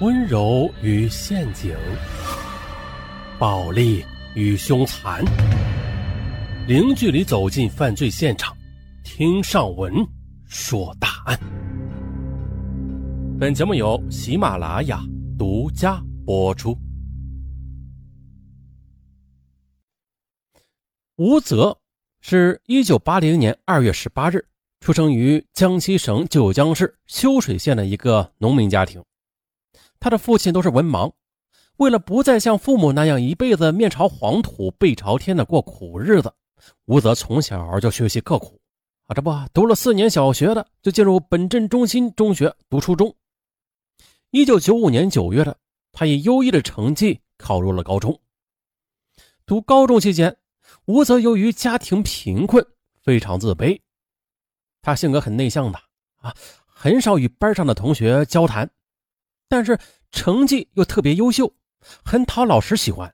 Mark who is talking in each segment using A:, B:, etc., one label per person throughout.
A: 温柔与陷阱，暴力与凶残，零距离走进犯罪现场，听上文说大案。本节目由喜马拉雅独家播出。吴泽是一九八零年二月十八日出生于江西省九江市修水县的一个农民家庭。他的父亲都是文盲，为了不再像父母那样一辈子面朝黄土背朝天的过苦日子，吴泽从小就学习刻苦啊，这不读了四年小学的，就进入本镇中心中学读初中。一九九五年九月的，他以优异的成绩考入了高中。读高中期间，吴泽由于家庭贫困，非常自卑，他性格很内向的啊，很少与班上的同学交谈。但是成绩又特别优秀，很讨老师喜欢，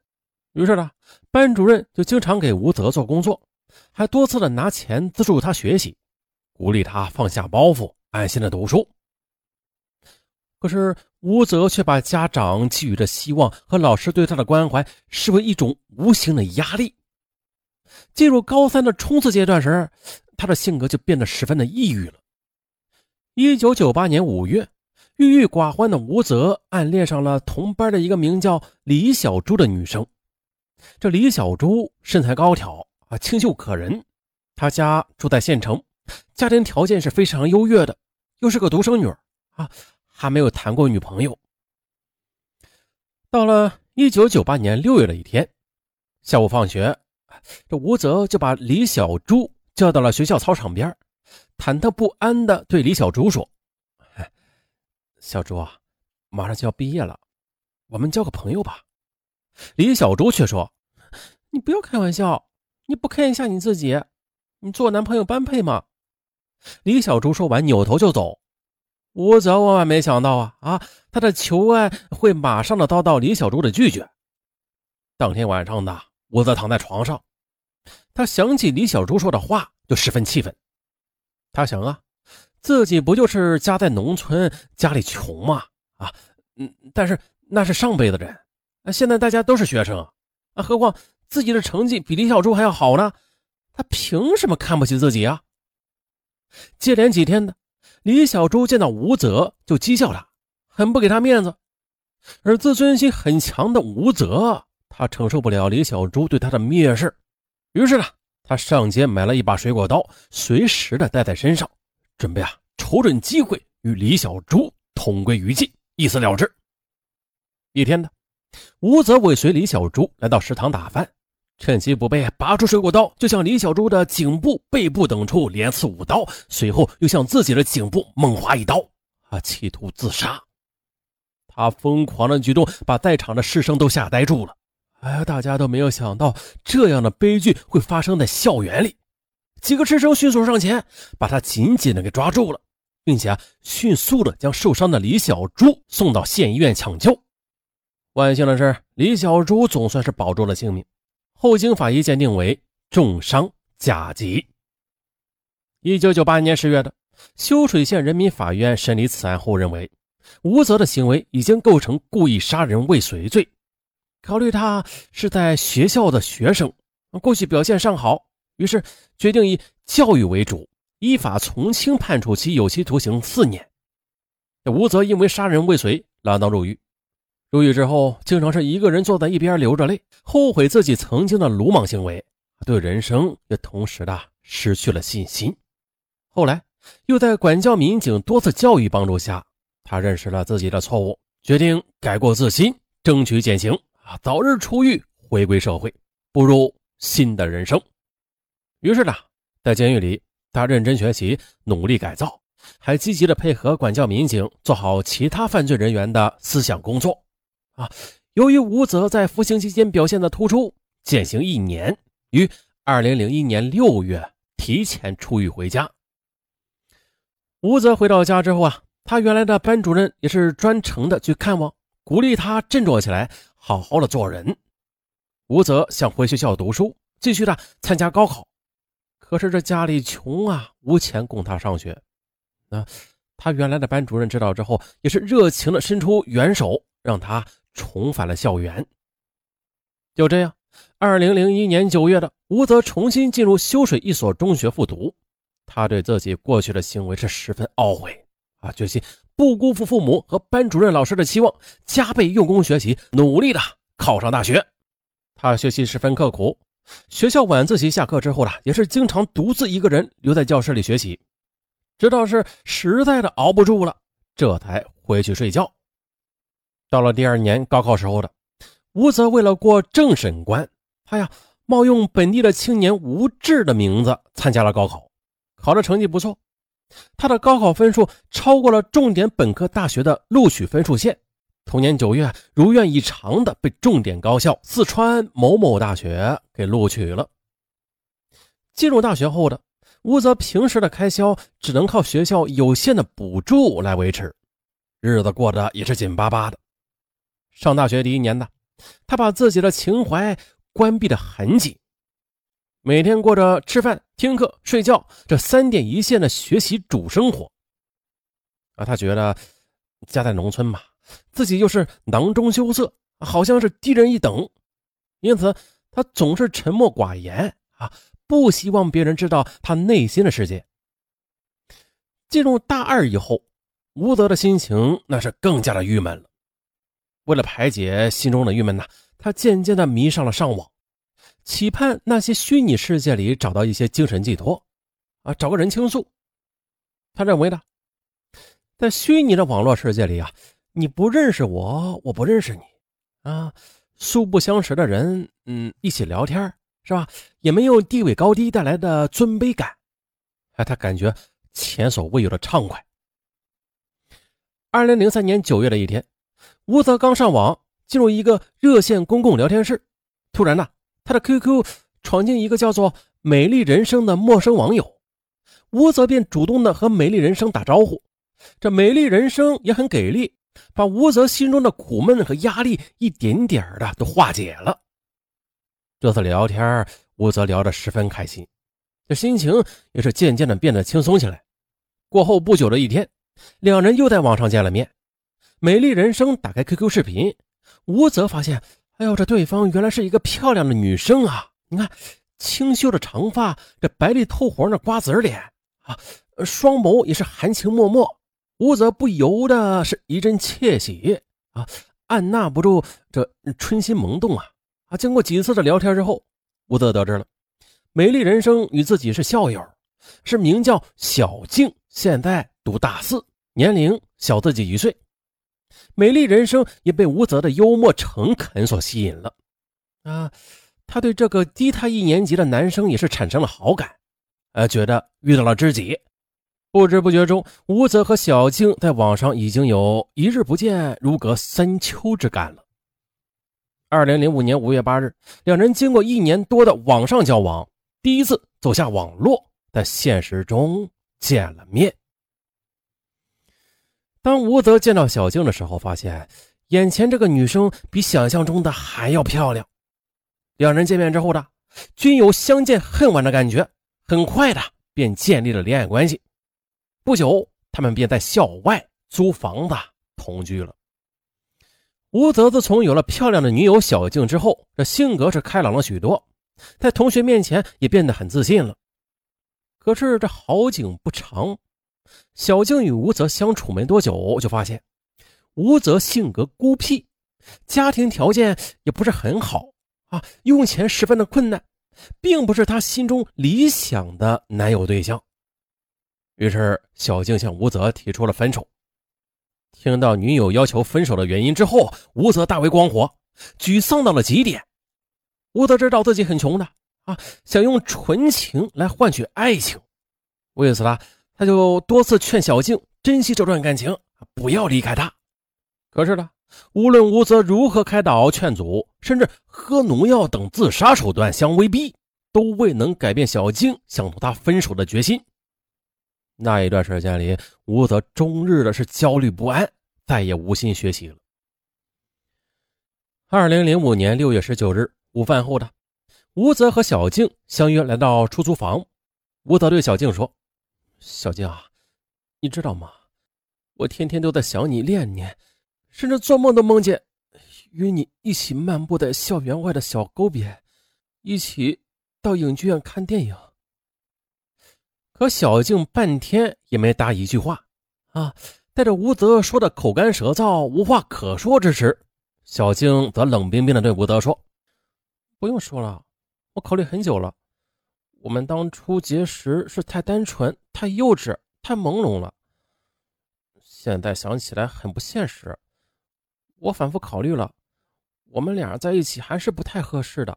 A: 于是呢，班主任就经常给吴泽做工作，还多次的拿钱资助他学习，鼓励他放下包袱，安心的读书。可是吴泽却把家长寄予的希望和老师对他的关怀视为一种无形的压力。进入高三的冲刺阶段时，他的性格就变得十分的抑郁了。一九九八年五月。郁郁寡欢的吴泽暗恋上了同班的一个名叫李小珠的女生。这李小珠身材高挑啊，清秀可人。她家住在县城，家庭条件是非常优越的，又是个独生女儿啊，还没有谈过女朋友。到了一九九八年六月的一天下午放学，这吴泽就把李小珠叫到了学校操场边，忐忑不安地对李小珠说。小朱啊，马上就要毕业了，我们交个朋友吧。李小朱却说：“你不要开玩笑，你不看一下你自己，你做男朋友般配吗？”李小朱说完，扭头就走。吴泽万万没想到啊啊，他的求爱会马上的遭到李小朱的拒绝。当天晚上的吴泽躺在床上，他想起李小朱说的话，就十分气愤。他想啊。自己不就是家在农村，家里穷吗？啊，嗯，但是那是上辈子人，啊，现在大家都是学生，啊，何况自己的成绩比李小珠还要好呢，他凭什么看不起自己啊？接连几天的，李小珠见到吴泽就讥笑他，很不给他面子，而自尊心很强的吴泽，他承受不了李小珠对他的蔑视，于是呢，他上街买了一把水果刀，随时的带在身上。准备啊，瞅准机会与李小珠同归于尽，一死了之。一天的，吴泽尾随李小珠来到食堂打饭，趁其不备，拔出水果刀就向李小珠的颈部、背部等处连刺五刀，随后又向自己的颈部猛划一刀，啊，企图自杀。他疯狂的举动把在场的师生都吓呆住了。哎呀，大家都没有想到这样的悲剧会发生在校园里。几个师生迅速上前，把他紧紧的给抓住了，并且迅速的将受伤的李小珠送到县医院抢救。万幸的是，李小珠总算是保住了性命，后经法医鉴定为重伤甲级。一九九八年十月的，修水县人民法院审理此案后认为，吴泽的行为已经构成故意杀人未遂罪。考虑他是在学校的学生，过去表现尚好。于是决定以教育为主，依法从轻判处其有期徒刑四年。吴泽因为杀人未遂锒铛入狱。入狱之后，经常是一个人坐在一边流着泪，后悔自己曾经的鲁莽行为，对人生也同时的失去了信心。后来又在管教民警多次教育帮助下，他认识了自己的错误，决定改过自新，争取减刑啊，早日出狱，回归社会，步入新的人生。于是呢，在监狱里，他认真学习，努力改造，还积极的配合管教民警，做好其他犯罪人员的思想工作。啊，由于吴泽在服刑期间表现的突出，减刑一年，于二零零一年六月提前出狱回家。吴泽回到家之后啊，他原来的班主任也是专程的去看望，鼓励他振作起来，好好的做人。吴泽想回学校读书，继续的参加高考。可是这家里穷啊，无钱供他上学，那他原来的班主任知道之后，也是热情的伸出援手，让他重返了校园。就这样，二零零一年九月的，吴泽重新进入修水一所中学复读。他对自己过去的行为是十分懊悔啊，决心不辜负父母和班主任老师的期望，加倍用功学习，努力的考上大学。他学习十分刻苦，学校晚自习下课之后呢，也是经常独自一个人留在教室里学习，直到是实在的熬不住了，这才回去睡觉。到了第二年高考时候的，吴泽为了过政审关，他呀冒用本地的青年吴志的名字参加了高考。考的成绩不错，他的高考分数超过了重点本科大学的录取分数线。同年九月，如愿以偿的被重点高校四川某某大学给录取了。进入大学后的吴泽，平时的开销只能靠学校有限的补助来维持，日子过得也是紧巴巴的。上大学第一年呢，他把自己的情怀关闭的很紧。每天过着吃饭、听课、睡觉这三点一线的学习主生活，啊，他觉得家在农村嘛，自己又是囊中羞涩，好像是低人一等，因此他总是沉默寡言啊，不希望别人知道他内心的世界。进入大二以后，吴泽的心情那是更加的郁闷了。为了排解心中的郁闷呐，他渐渐的迷上了上网。期盼那些虚拟世界里找到一些精神寄托，啊，找个人倾诉。他认为呢，在虚拟的网络世界里啊，你不认识我，我不认识你，啊，素不相识的人，嗯，一起聊天是吧？也没有地位高低带来的尊卑感，哎，他感觉前所未有的畅快。二零零三年九月的一天，吴泽刚上网，进入一个热线公共聊天室，突然呢。他的 QQ 闯进一个叫做“美丽人生”的陌生网友，吴泽便主动的和美丽人生打招呼。这美丽人生也很给力，把吴泽心中的苦闷和压力一点点的都化解了。这次聊天，吴泽聊得十分开心，这心情也是渐渐的变得轻松起来。过后不久的一天，两人又在网上见了面。美丽人生打开 QQ 视频，吴泽发现。哎呦，这对方原来是一个漂亮的女生啊！你看，清秀的长发，这白里透红的瓜子脸啊，双眸也是含情脉脉。吴泽不由得是一阵窃喜啊，按捺不住这春心萌动啊！啊，经过几次的聊天之后，吴泽得知了，美丽人生与自己是校友，是名叫小静，现在读大四，年龄小自己一岁。美丽人生也被吴泽的幽默诚恳所吸引了，啊，他对这个低他一年级的男生也是产生了好感，呃，觉得遇到了知己。不知不觉中，吴泽和小静在网上已经有一日不见如隔三秋之感了。二零零五年五月八日，两人经过一年多的网上交往，第一次走下网络，在现实中见了面。当吴泽见到小静的时候，发现眼前这个女生比想象中的还要漂亮。两人见面之后的均有相见恨晚的感觉，很快的便建立了恋爱关系。不久，他们便在校外租房子同居了。吴泽自从有了漂亮的女友小静之后，这性格是开朗了许多，在同学面前也变得很自信了。可是这好景不长。小静与吴泽相处没多久，就发现吴泽性格孤僻，家庭条件也不是很好啊，用钱十分的困难，并不是她心中理想的男友对象。于是，小静向吴泽提出了分手。听到女友要求分手的原因之后，吴泽大为光火，沮丧到了极点。吴泽知道自己很穷的啊，想用纯情来换取爱情，为此呢。他就多次劝小静珍惜这段感情，不要离开他。可是呢，无论吴泽如何开导劝阻，甚至喝农药等自杀手段相威逼，都未能改变小静想同他分手的决心。那一段时间里，吴泽终日的是焦虑不安，再也无心学习了。二零零五年六月十九日午饭后的，吴泽和小静相约来到出租房。吴泽对小静说。小静啊，你知道吗？我天天都在想你、恋你，甚至做梦都梦见与你一起漫步在校园外的小沟边，一起到影剧院看电影。可小静半天也没答一句话，啊，带着吴泽说的口干舌燥、无话可说之时，小静则冷冰冰的对吴泽说：“不用说了，我考虑很久了。我们当初结识是太单纯、太幼稚、太朦胧了，现在想起来很不现实。我反复考虑了，我们俩在一起还是不太合适的。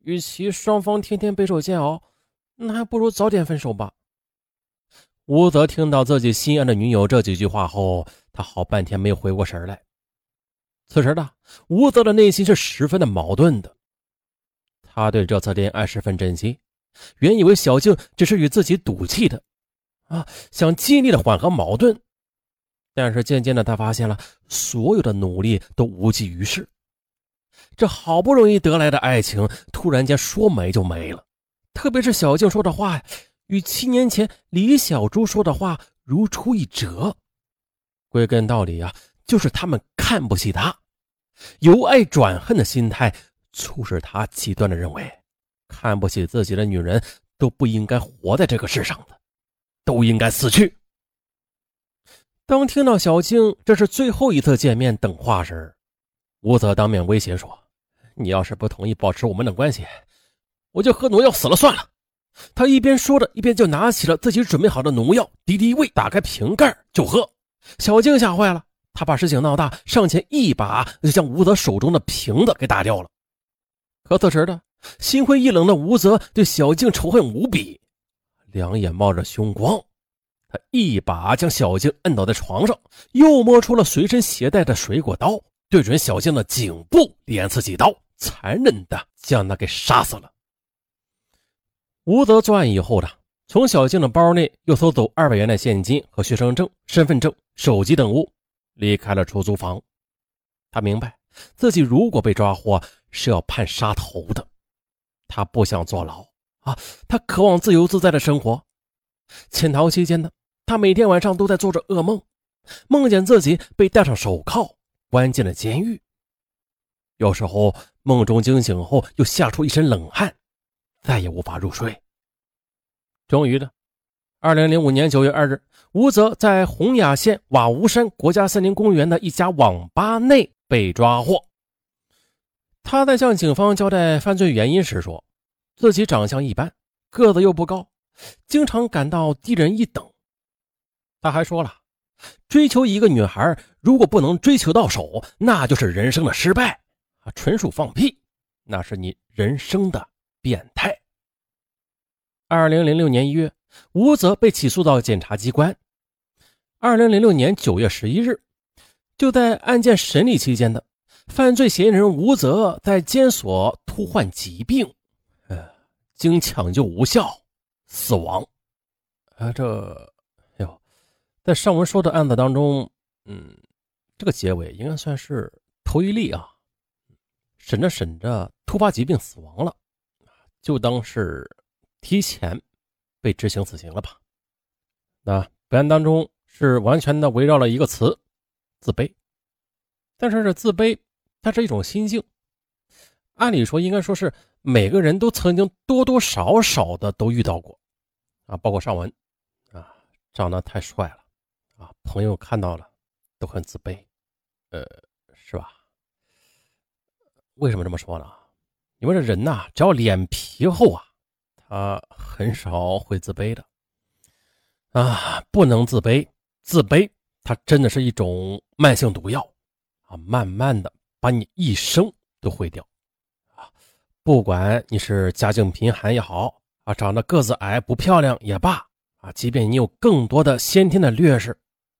A: 与其双方天天备受煎熬。”那还不如早点分手吧。吴泽听到自己心爱的女友这几句话后，他好半天没有回过神来。此时的吴泽的内心是十分的矛盾的。他对这次恋爱十分珍惜，原以为小静只是与自己赌气的，啊，想尽力的缓和矛盾。但是渐渐的，他发现了所有的努力都无济于事。这好不容易得来的爱情，突然间说没就没了。特别是小静说的话，与七年前李小珠说的话如出一辙。归根到底啊，就是他们看不起他，由爱转恨的心态促使他极端的认为，看不起自己的女人都不应该活在这个世上的，都应该死去。当听到小静这是最后一次见面等话时，吴泽当面威胁说：“你要是不同意保持我们的关系。”我就喝农药死了算了。他一边说着，一边就拿起了自己准备好的农药，敌敌畏，打开瓶盖就喝。小静吓坏了，他把事情闹大，上前一把就将吴泽手中的瓶子给打掉了。可此时的心灰意冷的吴泽对小静仇恨无比，两眼冒着凶光，他一把将小静摁倒在床上，又摸出了随身携带的水果刀，对准小静的颈部连刺几刀，残忍的将她给杀死了。吴泽作案以后的，从小静的包内又搜走二百元的现金和学生证、身份证、手机等物，离开了出租房。他明白自己如果被抓获是要判杀头的，他不想坐牢啊，他渴望自由自在的生活。潜逃期间呢，他每天晚上都在做着噩梦，梦见自己被戴上手铐关进了监狱。有时候梦中惊醒后，又吓出一身冷汗。再也无法入睡。终于的，二零零五年九月二日，吴泽在洪雅县瓦屋山国家森林公园的一家网吧内被抓获。他在向警方交代犯罪原因时说，自己长相一般，个子又不高，经常感到低人一等。他还说了，追求一个女孩，如果不能追求到手，那就是人生的失败，纯属放屁，那是你人生的。变态。二零零六年一月，吴泽被起诉到检察机关。二零零六年九月十一日，就在案件审理期间的犯罪嫌疑人吴泽在监所突患疾病，呃，经抢救无效死亡。啊，这哎呦，在上文说的案子当中，嗯，这个结尾应该算是头一例啊。审着审着，突发疾病死亡了。就当是提前被执行死刑了吧？那本案当中是完全的围绕了一个词——自卑。但是这自卑，它是一种心境。按理说，应该说是每个人都曾经多多少少的都遇到过啊，包括上文啊，长得太帅了啊，朋友看到了都很自卑，呃，是吧？为什么这么说呢？因为这人呐，只要脸皮厚啊，他很少会自卑的啊，不能自卑，自卑它真的是一种慢性毒药啊，慢慢的把你一生都毁掉啊！不管你是家境贫寒也好啊，长得个子矮不漂亮也罢啊，即便你有更多的先天的劣势，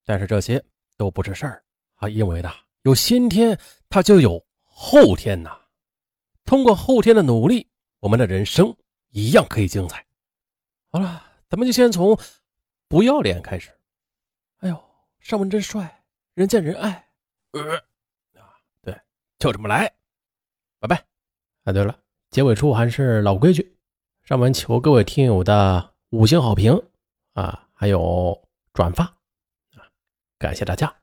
A: 但是这些都不是事儿啊，因为呢，有先天它就有后天呐。通过后天的努力，我们的人生一样可以精彩。好了，咱们就先从不要脸开始。哎呦，尚文真帅，人见人爱。呃，啊，对，就这么来。拜拜。啊，对了，结尾处还是老规矩，尚文求各位听友的五星好评啊，还有转发啊。感谢大家。